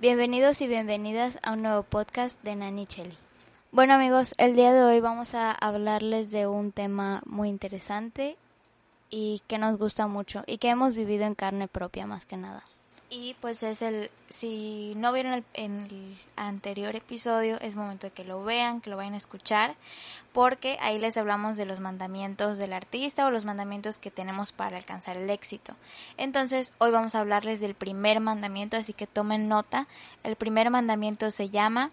Bienvenidos y bienvenidas a un nuevo podcast de Nani Cheli. Bueno amigos, el día de hoy vamos a hablarles de un tema muy interesante y que nos gusta mucho y que hemos vivido en carne propia más que nada. Y pues es el, si no vieron el, el, anterior episodio, es momento de que lo vean, que lo vayan a escuchar, porque ahí les hablamos de los mandamientos del artista o los mandamientos que tenemos para alcanzar el éxito. Entonces, hoy vamos a hablarles del primer mandamiento, así que tomen nota. El primer mandamiento se llama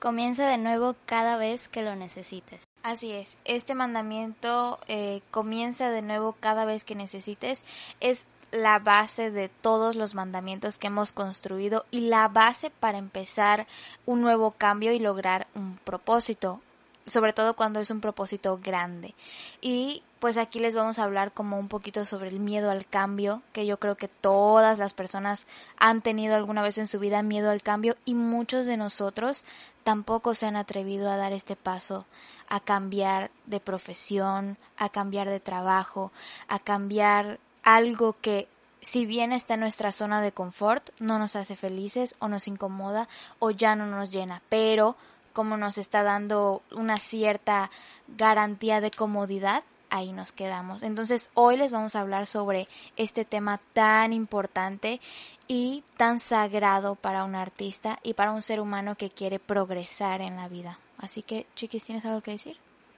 Comienza de nuevo cada vez que lo necesites. Así es, este mandamiento eh, comienza de nuevo cada vez que necesites. Es la base de todos los mandamientos que hemos construido y la base para empezar un nuevo cambio y lograr un propósito, sobre todo cuando es un propósito grande. Y pues aquí les vamos a hablar como un poquito sobre el miedo al cambio, que yo creo que todas las personas han tenido alguna vez en su vida miedo al cambio y muchos de nosotros tampoco se han atrevido a dar este paso, a cambiar de profesión, a cambiar de trabajo, a cambiar algo que si bien está en nuestra zona de confort, no nos hace felices o nos incomoda o ya no nos llena, pero como nos está dando una cierta garantía de comodidad, ahí nos quedamos. Entonces hoy les vamos a hablar sobre este tema tan importante y tan sagrado para un artista y para un ser humano que quiere progresar en la vida. Así que, chiquis, ¿tienes algo que decir?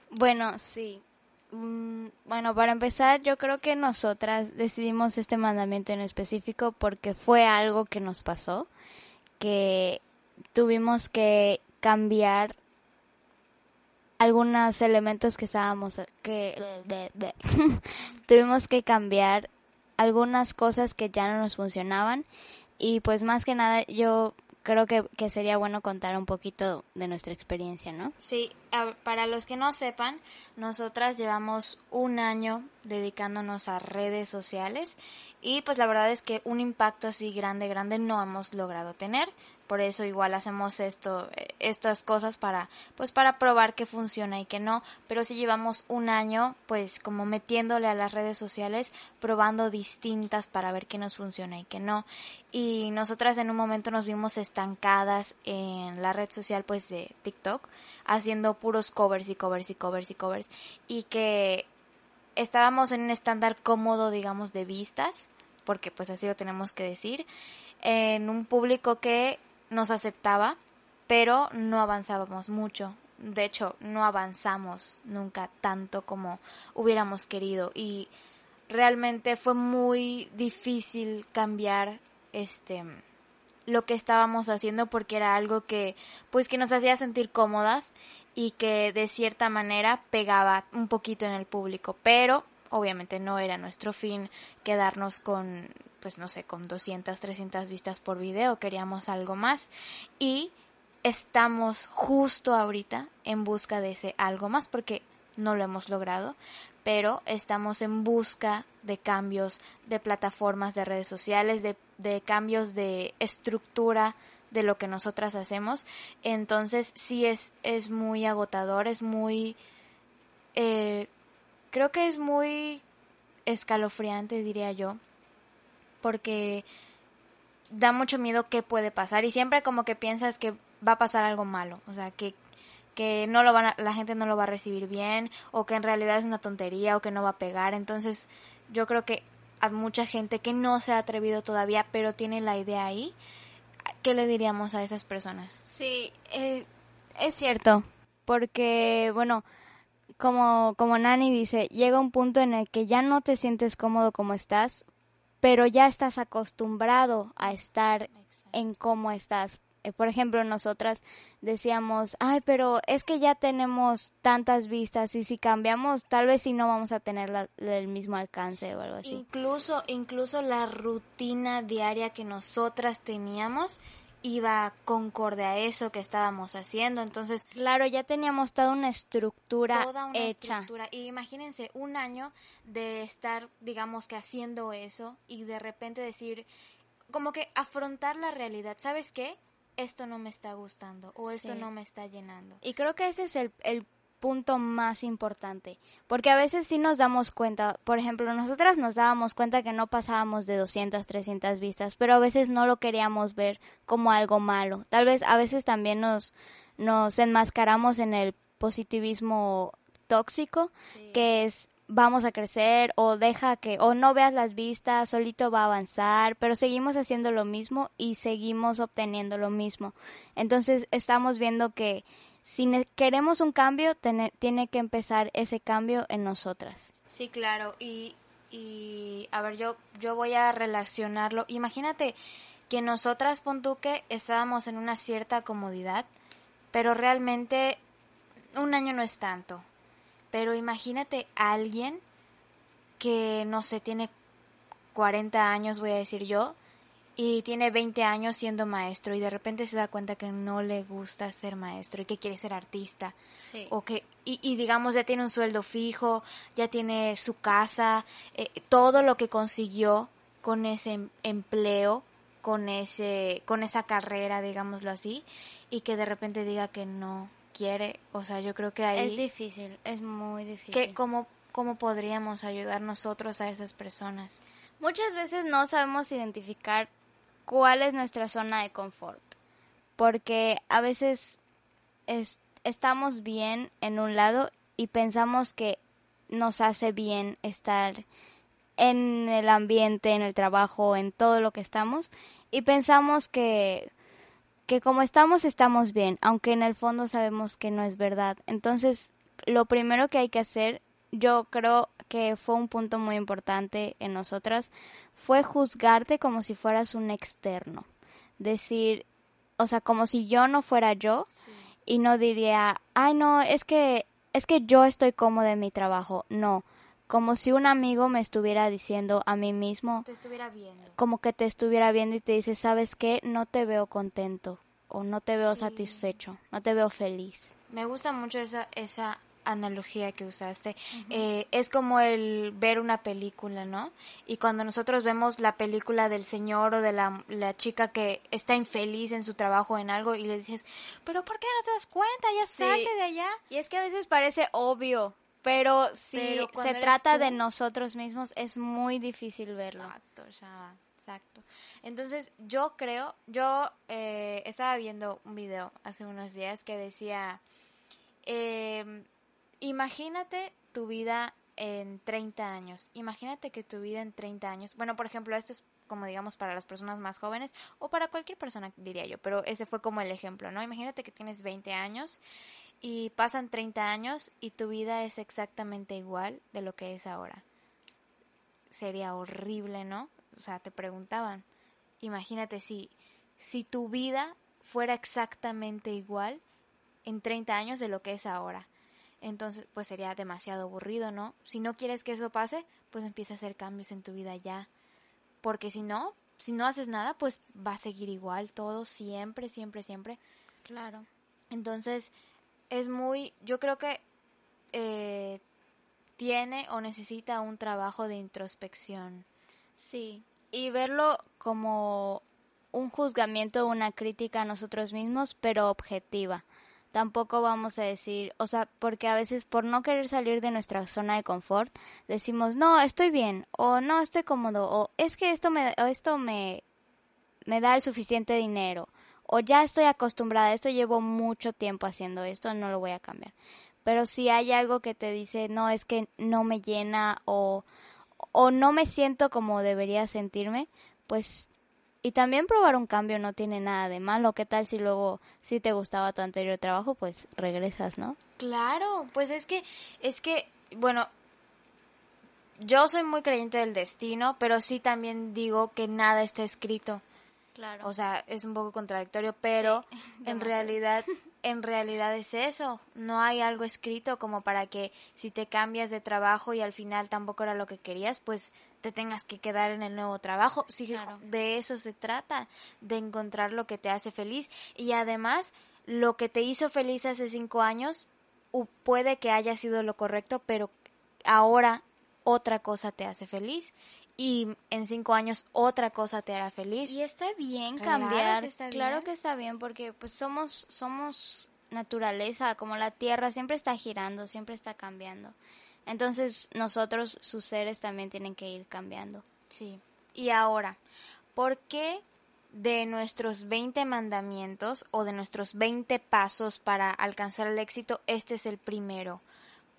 Bueno, sí. Mm, bueno, para empezar, yo creo que nosotras decidimos este mandamiento en específico porque fue algo que nos pasó, que tuvimos que cambiar algunos elementos que estábamos que tuvimos que cambiar algunas cosas que ya no nos funcionaban y pues más que nada yo creo que, que, sería bueno contar un poquito de nuestra experiencia, ¿no? Sí, para los que no sepan, nosotras llevamos un año dedicándonos a redes sociales y pues la verdad es que un impacto así grande, grande no hemos logrado tener por eso igual hacemos esto estas cosas para pues para probar que funciona y que no. Pero si llevamos un año pues como metiéndole a las redes sociales probando distintas para ver qué nos funciona y qué no. Y nosotras en un momento nos vimos estancadas en la red social pues de TikTok haciendo puros covers y covers y covers y covers. Y que estábamos en un estándar cómodo digamos de vistas porque pues así lo tenemos que decir en un público que nos aceptaba, pero no avanzábamos mucho. De hecho, no avanzamos nunca tanto como hubiéramos querido y realmente fue muy difícil cambiar este lo que estábamos haciendo porque era algo que pues que nos hacía sentir cómodas y que de cierta manera pegaba un poquito en el público, pero obviamente no era nuestro fin quedarnos con pues no sé, con 200, 300 vistas por video, queríamos algo más y estamos justo ahorita en busca de ese algo más porque no lo hemos logrado, pero estamos en busca de cambios de plataformas de redes sociales, de, de cambios de estructura de lo que nosotras hacemos. Entonces sí es, es muy agotador, es muy... Eh, creo que es muy escalofriante, diría yo, porque da mucho miedo qué puede pasar y siempre como que piensas que va a pasar algo malo, o sea, que que no lo van la gente no lo va a recibir bien o que en realidad es una tontería o que no va a pegar. Entonces, yo creo que a mucha gente que no se ha atrevido todavía, pero tiene la idea ahí, ¿qué le diríamos a esas personas? Sí, eh, es cierto, porque bueno, como como Nani dice, llega un punto en el que ya no te sientes cómodo como estás, pero ya estás acostumbrado a estar en cómo estás. Eh, por ejemplo, nosotras decíamos, ay, pero es que ya tenemos tantas vistas y si cambiamos, tal vez si no vamos a tener el mismo alcance o algo así. Incluso, incluso la rutina diaria que nosotras teníamos iba concorde a eso que estábamos haciendo. Entonces, claro, ya teníamos toda una estructura toda una hecha. Estructura. Y imagínense un año de estar, digamos que haciendo eso y de repente decir, como que afrontar la realidad. ¿Sabes qué? Esto no me está gustando o esto no me está llenando. Y creo que ese es el, el punto más importante, porque a veces sí nos damos cuenta, por ejemplo, nosotras nos dábamos cuenta que no pasábamos de 200, 300 vistas, pero a veces no lo queríamos ver como algo malo. Tal vez a veces también nos, nos enmascaramos en el positivismo tóxico, que es vamos a crecer o deja que o no veas las vistas, solito va a avanzar, pero seguimos haciendo lo mismo y seguimos obteniendo lo mismo. Entonces estamos viendo que si queremos un cambio, tiene que empezar ese cambio en nosotras. Sí, claro, y, y a ver, yo, yo voy a relacionarlo. Imagínate que nosotras, Pontuque, estábamos en una cierta comodidad, pero realmente un año no es tanto. Pero imagínate a alguien que, no sé, tiene 40 años, voy a decir yo, y tiene 20 años siendo maestro y de repente se da cuenta que no le gusta ser maestro y que quiere ser artista. Sí. O que, y, digamos, ya tiene un sueldo fijo, ya tiene su casa, eh, todo lo que consiguió con ese em, empleo, con, ese, con esa carrera, digámoslo así, y que de repente diga que no, quiere, o sea, yo creo que ahí... Es difícil, es muy difícil. Que, ¿cómo, ¿Cómo podríamos ayudar nosotros a esas personas? Muchas veces no sabemos identificar cuál es nuestra zona de confort, porque a veces estamos bien en un lado y pensamos que nos hace bien estar en el ambiente, en el trabajo, en todo lo que estamos, y pensamos que que como estamos, estamos bien, aunque en el fondo sabemos que no es verdad. Entonces, lo primero que hay que hacer, yo creo que fue un punto muy importante en nosotras, fue juzgarte como si fueras un externo. Decir, o sea, como si yo no fuera yo y no diría, ay no, es que, es que yo estoy cómodo en mi trabajo. No, como si un amigo me estuviera diciendo a mí mismo, te estuviera viendo. como que te estuviera viendo y te dice, ¿sabes qué? No te veo contento o no te veo satisfecho, no te veo feliz. Me gusta mucho esa, esa analogía que usaste. Eh, es como el ver una película, ¿no? Y cuando nosotros vemos la película del señor o de la, la chica que está infeliz en su trabajo en algo y le dices, pero ¿por qué no te das cuenta? Ya salte de allá. Y es que a veces parece obvio, pero si se trata de nosotros mismos, es muy difícil verlo. Exacto, ya, exacto. Entonces, yo creo, yo eh, estaba viendo un video hace unos días que decía, eh, imagínate tu vida en 30 años. Imagínate que tu vida en 30 años, bueno, por ejemplo, esto es como digamos para las personas más jóvenes o para cualquier persona, diría yo, pero ese fue como el ejemplo, ¿no? Imagínate que tienes 20 años y pasan 30 años y tu vida es exactamente igual de lo que es ahora. Sería horrible, ¿no? O sea, te preguntaban, imagínate si, si tu vida fuera exactamente igual en 30 años de lo que es ahora. Entonces, pues sería demasiado aburrido, ¿no? Si no quieres que eso pase, pues empieza a hacer cambios en tu vida ya. Porque si no, si no haces nada, pues va a seguir igual todo, siempre, siempre, siempre. Claro. Entonces, es muy, yo creo que eh, tiene o necesita un trabajo de introspección. Sí, y verlo como un juzgamiento, una crítica a nosotros mismos, pero objetiva. Tampoco vamos a decir, o sea, porque a veces por no querer salir de nuestra zona de confort, decimos, no, estoy bien, o no, estoy cómodo, o es que esto me, esto me, me da el suficiente dinero, o ya estoy acostumbrada, esto llevo mucho tiempo haciendo esto, no lo voy a cambiar. Pero si hay algo que te dice, no, es que no me llena o, o no me siento como debería sentirme, pues y también probar un cambio no tiene nada de malo. ¿Qué tal si luego, si te gustaba tu anterior trabajo, pues regresas, ¿no? Claro, pues es que, es que, bueno, yo soy muy creyente del destino, pero sí también digo que nada está escrito. Claro. O sea, es un poco contradictorio, pero en realidad en realidad es eso. No hay algo escrito como para que si te cambias de trabajo y al final tampoco era lo que querías, pues te tengas que quedar en el nuevo trabajo. Sí, de eso se trata, de encontrar lo que te hace feliz. Y además, lo que te hizo feliz hace cinco años puede que haya sido lo correcto, pero ahora otra cosa te hace feliz y en cinco años otra cosa te hará feliz. Y está bien cambiar, claro que está bien, porque pues somos, somos naturaleza, como la tierra, siempre está girando, siempre está cambiando. Entonces nosotros, sus seres, también tienen que ir cambiando. Sí. Y ahora, ¿por qué de nuestros 20 mandamientos o de nuestros 20 pasos para alcanzar el éxito, este es el primero?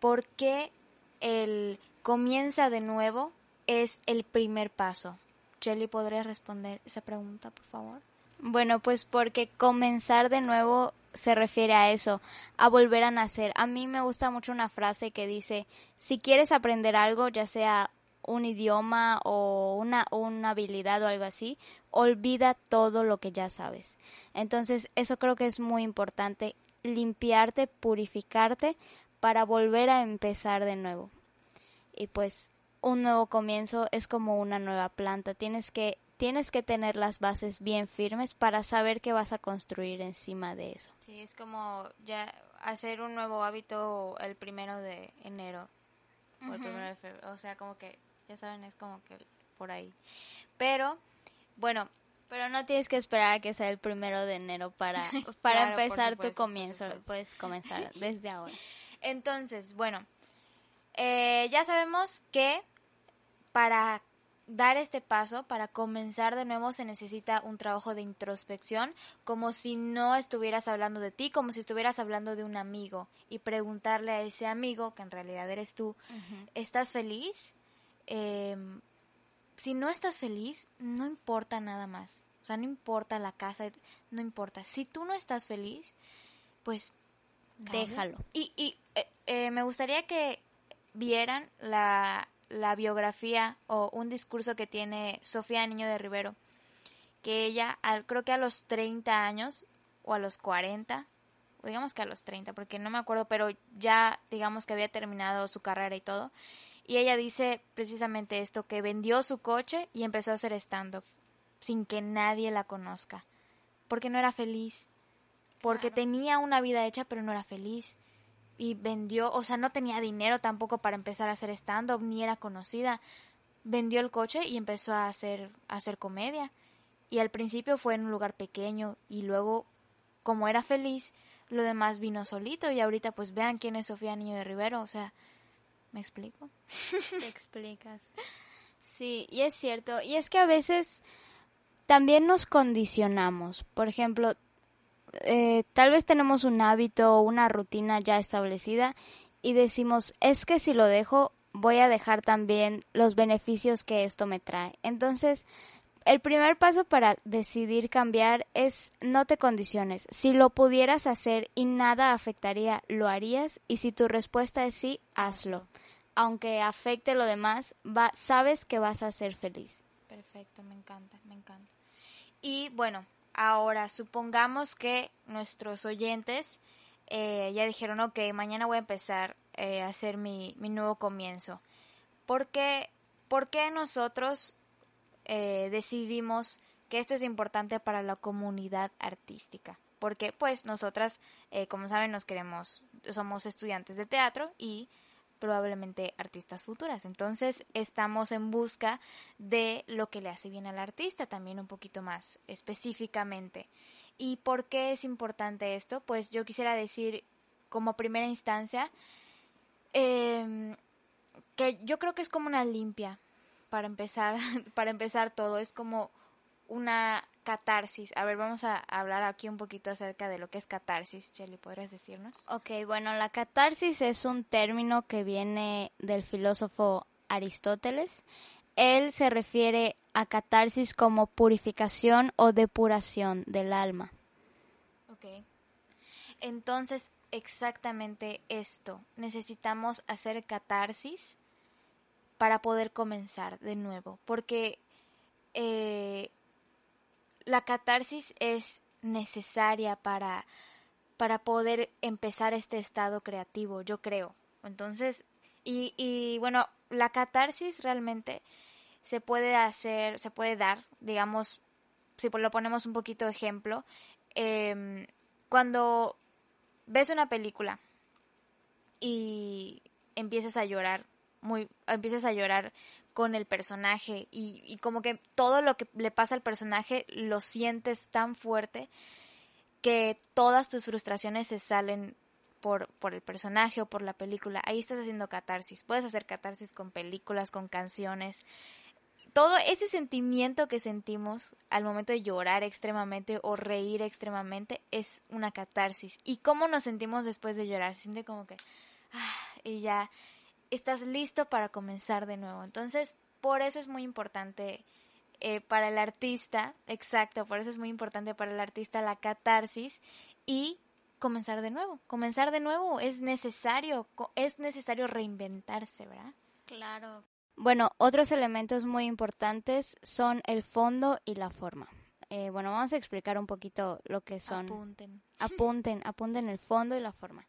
¿Por qué el comienza de nuevo es el primer paso? Jelly, ¿podrías responder esa pregunta, por favor? Bueno, pues porque comenzar de nuevo se refiere a eso, a volver a nacer. A mí me gusta mucho una frase que dice, si quieres aprender algo, ya sea un idioma o una, una habilidad o algo así, olvida todo lo que ya sabes. Entonces, eso creo que es muy importante, limpiarte, purificarte para volver a empezar de nuevo. Y pues un nuevo comienzo es como una nueva planta, tienes que tienes que tener las bases bien firmes para saber qué vas a construir encima de eso. Sí, es como ya hacer un nuevo hábito el primero de enero o el primero de febrero, o sea, como que ya saben, es como que por ahí. Pero, bueno. Pero no tienes que esperar a que sea el primero de enero para, para empezar tu comienzo. Puedes comenzar desde ahora. Entonces, bueno, eh, ya sabemos que para dar este paso, para comenzar de nuevo, se necesita un trabajo de introspección, como si no estuvieras hablando de ti, como si estuvieras hablando de un amigo, y preguntarle a ese amigo, que en realidad eres tú, ¿estás feliz? eh, si no estás feliz, no importa nada más. O sea, no importa la casa, no importa. Si tú no estás feliz, pues déjalo. Y, y eh, eh, me gustaría que vieran la, la biografía o un discurso que tiene Sofía Niño de Rivero, que ella, al, creo que a los 30 años o a los 40, digamos que a los 30, porque no me acuerdo, pero ya digamos que había terminado su carrera y todo, y ella dice precisamente esto, que vendió su coche y empezó a hacer stand-up sin que nadie la conozca, porque no era feliz, porque tenía una vida hecha pero no era feliz y vendió, o sea, no tenía dinero tampoco para empezar a hacer stand-up, ni era conocida. Vendió el coche y empezó a hacer, a hacer comedia. Y al principio fue en un lugar pequeño y luego, como era feliz, lo demás vino solito y ahorita pues vean quién es Sofía Niño de Rivero, o sea, ¿Me explico? Te explicas. Sí, y es cierto. Y es que a veces también nos condicionamos. Por ejemplo, eh, tal vez tenemos un hábito o una rutina ya establecida y decimos, es que si lo dejo, voy a dejar también los beneficios que esto me trae. Entonces, el primer paso para decidir cambiar es no te condiciones. Si lo pudieras hacer y nada afectaría, lo harías y si tu respuesta es sí, hazlo. Aunque afecte lo demás, sabes que vas a ser feliz. Perfecto, me encanta, me encanta. Y bueno, ahora supongamos que nuestros oyentes eh, ya dijeron, ok, mañana voy a empezar eh, a hacer mi, mi nuevo comienzo. ¿Por qué, ¿Por qué nosotros eh, decidimos que esto es importante para la comunidad artística. Porque pues nosotras, como saben, nos queremos, somos estudiantes de teatro y probablemente artistas futuras. Entonces estamos en busca de lo que le hace bien al artista, también un poquito más específicamente. ¿Y por qué es importante esto? Pues yo quisiera decir como primera instancia em, que yo creo que es como una limpia para empezar, para empezar todo, es como una catarsis. A ver, vamos a hablar aquí un poquito acerca de lo que es catarsis. Shelly, ¿podrías decirnos? Ok, bueno, la catarsis es un término que viene del filósofo Aristóteles. Él se refiere a catarsis como purificación o depuración del alma. Ok. Entonces, exactamente esto. Necesitamos hacer catarsis para poder comenzar de nuevo, porque eh, la catarsis es necesaria para, para poder empezar este estado creativo, yo creo. Entonces, y, y bueno, la catarsis realmente se puede hacer, se puede dar, digamos, si lo ponemos un poquito de ejemplo, em, cuando ves una película y empiezas a llorar muy, empiezas a llorar con el personaje y, como que todo lo que le pasa al personaje lo sientes tan fuerte que todas tus frustraciones se salen por, por el personaje o por la película. Ahí estás haciendo catarsis. Puedes hacer catarsis con películas, con canciones. Todo ese sentimiento que sentimos al momento de llorar extremadamente o reír extremadamente es una catarsis. ¿Y cómo nos sentimos después de llorar? Se siente como que... Ah, y ya estás listo para comenzar de nuevo. Entonces, por eso es muy importante eh, para el artista, exacto, por eso es muy importante para el artista la catarsis y comenzar de nuevo. Comenzar de nuevo es necesario, es necesario reinventarse, ¿verdad? Claro. Bueno, otros elementos muy importantes son el fondo y la forma. Eh, bueno, vamos a explicar un poquito lo que son. Apunten. Apunten, apunten el fondo y la forma.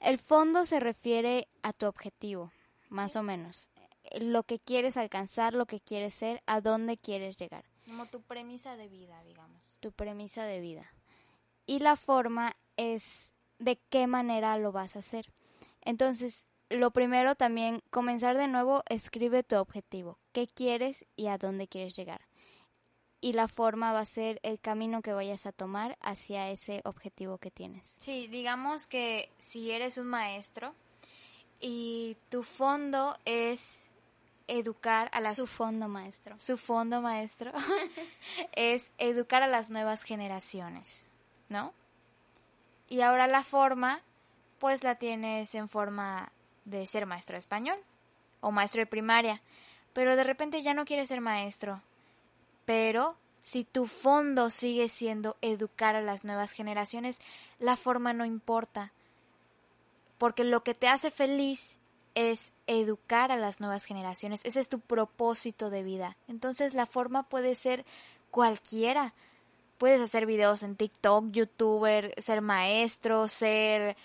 El fondo se refiere a tu objetivo, más o menos lo que quieres alcanzar, lo que quieres ser, a dónde quieres llegar. Como tu premisa de vida, digamos. Tu premisa de vida. Y la forma es de qué manera lo vas a hacer. Entonces, lo primero también, comenzar de nuevo, escribe tu objetivo, qué quieres y a dónde quieres llegar. Y la forma va a ser el camino que vayas a tomar hacia ese objetivo que tienes. Sí, digamos que si eres un maestro y tu fondo es educar a las... Su fondo maestro. Su fondo maestro es educar a las nuevas generaciones, ¿no? Y ahora la forma, pues la tienes en forma de ser maestro de español o maestro de primaria, pero de repente ya no quieres ser maestro. Pero si tu fondo sigue siendo educar a las nuevas generaciones, la forma no importa. Porque lo que te hace feliz es educar a las nuevas generaciones. Ese es tu propósito de vida. Entonces la forma puede ser cualquiera. Puedes hacer videos en TikTok, youtuber, ser maestro, ser...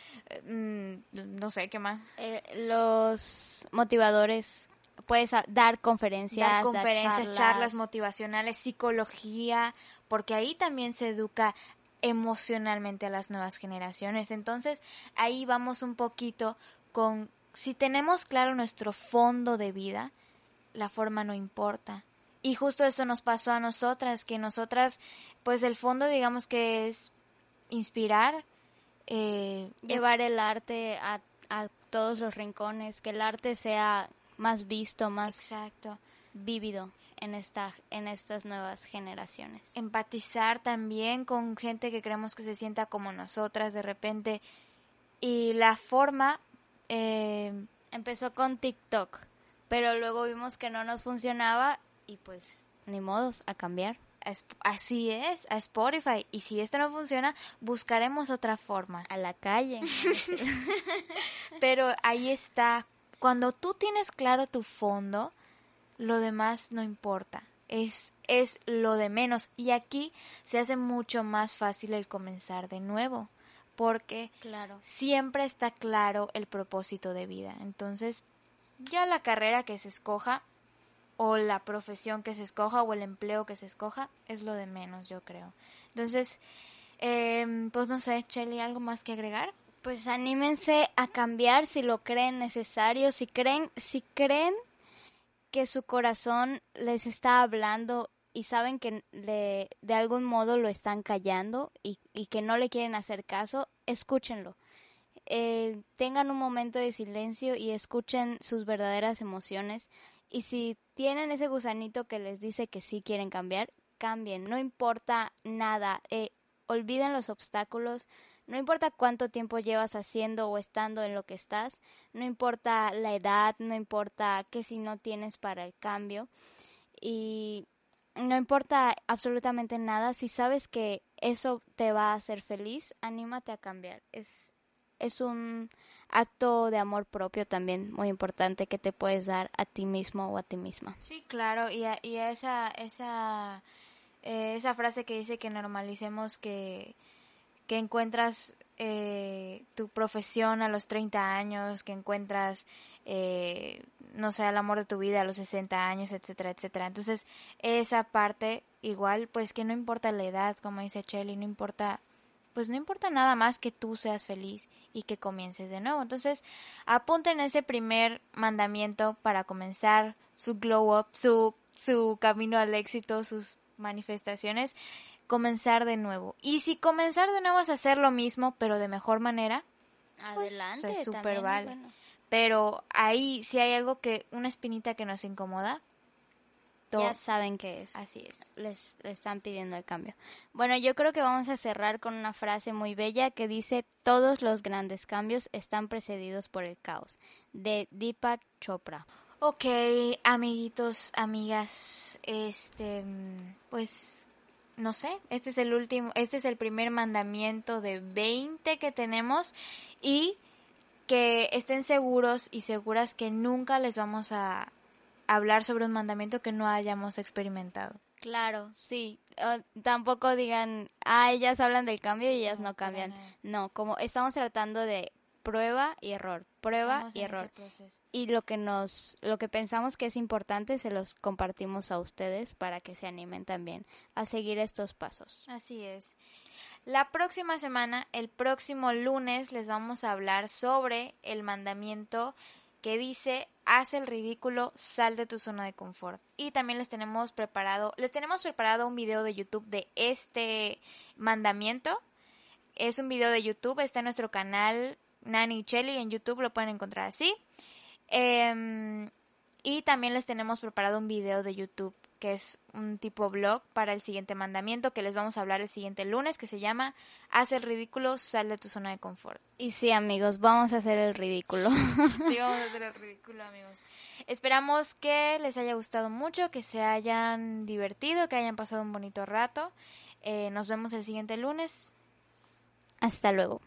Mm, no sé, ¿qué más? Eh, los motivadores. Puedes dar conferencias. Dar conferencias, charlas motivacionales, psicología, porque ahí también se educa emocionalmente a las nuevas generaciones. Entonces ahí vamos un poquito con si tenemos claro nuestro fondo de vida, la forma no importa. Y justo eso nos pasó a nosotras, que nosotras, pues el fondo digamos que es inspirar. Eh, Llevar el arte a, todos los rincones, que el arte sea más visto, más Exacto. vívido en, esta, en estas nuevas generaciones. Empatizar también con gente que creemos que se sienta como nosotras de repente. Y la forma eh, empezó con TikTok, pero luego vimos que no nos funcionaba y pues ni modos a cambiar. Así es, a Spotify. Y si esto no funciona, buscaremos otra forma. A la calle. Pero ahí está. Cuando tú tienes claro tu fondo, lo demás no importa. Es, es lo de menos. Y aquí se hace mucho más fácil el comenzar de nuevo porque claro. siempre está claro el propósito de vida. Entonces, ya la carrera que se escoja o la profesión que se escoja o el empleo que se escoja es lo de menos, yo creo. Entonces, eh, pues no sé, Chelly, ¿algo más que agregar? Pues anímense a cambiar si lo creen necesario, si creen, si creen que su corazón les está hablando y saben que de algún modo lo están callando y, que no le quieren hacer caso, escúchenlo. Eh, tengan un momento de silencio y escuchen sus verdaderas emociones. Y si tienen ese gusanito que les dice que sí quieren cambiar, cambien. No importa nada. Eh, olviden los obstáculos. No importa cuánto tiempo llevas haciendo o estando en lo que estás. No importa la edad. No importa qué si no tienes para el cambio. Y no importa absolutamente nada, si sabes que eso te va a hacer feliz, anímate a cambiar. Es, es un acto de amor propio también muy importante que te puedes dar a ti mismo o a ti misma. Sí, claro, y, a, y esa, esa, eh, esa frase que dice que normalicemos que, que encuentras eh, tu profesión a los 30 años, que encuentras eh, no sé, el amor de tu vida a los 60 años, etcétera, etcétera. Entonces, esa parte, igual, pues que no importa la edad, como dice Chelly, no importa, pues no importa nada más que tú seas feliz y que comiences de nuevo. Entonces, apunten ese primer mandamiento para comenzar su glow up, su, su camino al éxito, sus manifestaciones. Comenzar de nuevo. Y si comenzar de nuevo es hacer lo mismo, pero de mejor manera, pues, adelante, pues, súper vale. Pero ahí si hay algo que, una espinita que nos incomoda, ya saben qué es. Así es. Les, están pidiendo el cambio. Bueno, yo creo que vamos a cerrar con una frase muy bella que dice, todos los grandes cambios están precedidos por el caos, de Deepak Chopra. Ok, amiguitos, amigas, este, pues, no sé, este es el último, este es el primer mandamiento de 20 que tenemos y que estén seguros y seguras que nunca les vamos a hablar sobre un mandamiento que no hayamos experimentado. Claro, sí. tampoco digan, ah, ellas hablan del cambio y ellas no, cambian. No, como estamos tratando de prueba y error, prueba y error. Y lo que nos, lo que pensamos que es importante se los compartimos a ustedes para que se animen también a seguir estos pasos. Así es. La próxima semana, el próximo lunes, les vamos a hablar sobre el mandamiento que dice haz el ridículo, sal de tu zona de confort. Y también les tenemos preparado, les tenemos preparado un video de YouTube de este mandamiento. Es un video de YouTube, está en nuestro canal Nani Chelly en YouTube, lo pueden encontrar así. Em, y también les tenemos preparado un video de YouTube que es un tipo blog para el siguiente mandamiento que les vamos a hablar el siguiente lunes, que se llama Haz el ridículo, sal de tu zona de confort. Y sí, amigos, vamos a hacer el ridículo. sí, vamos a hacer el ridículo, amigos. Esperamos que les haya gustado mucho, que se hayan divertido, que hayan pasado un bonito rato. Eh, nos vemos el siguiente lunes. Hasta luego.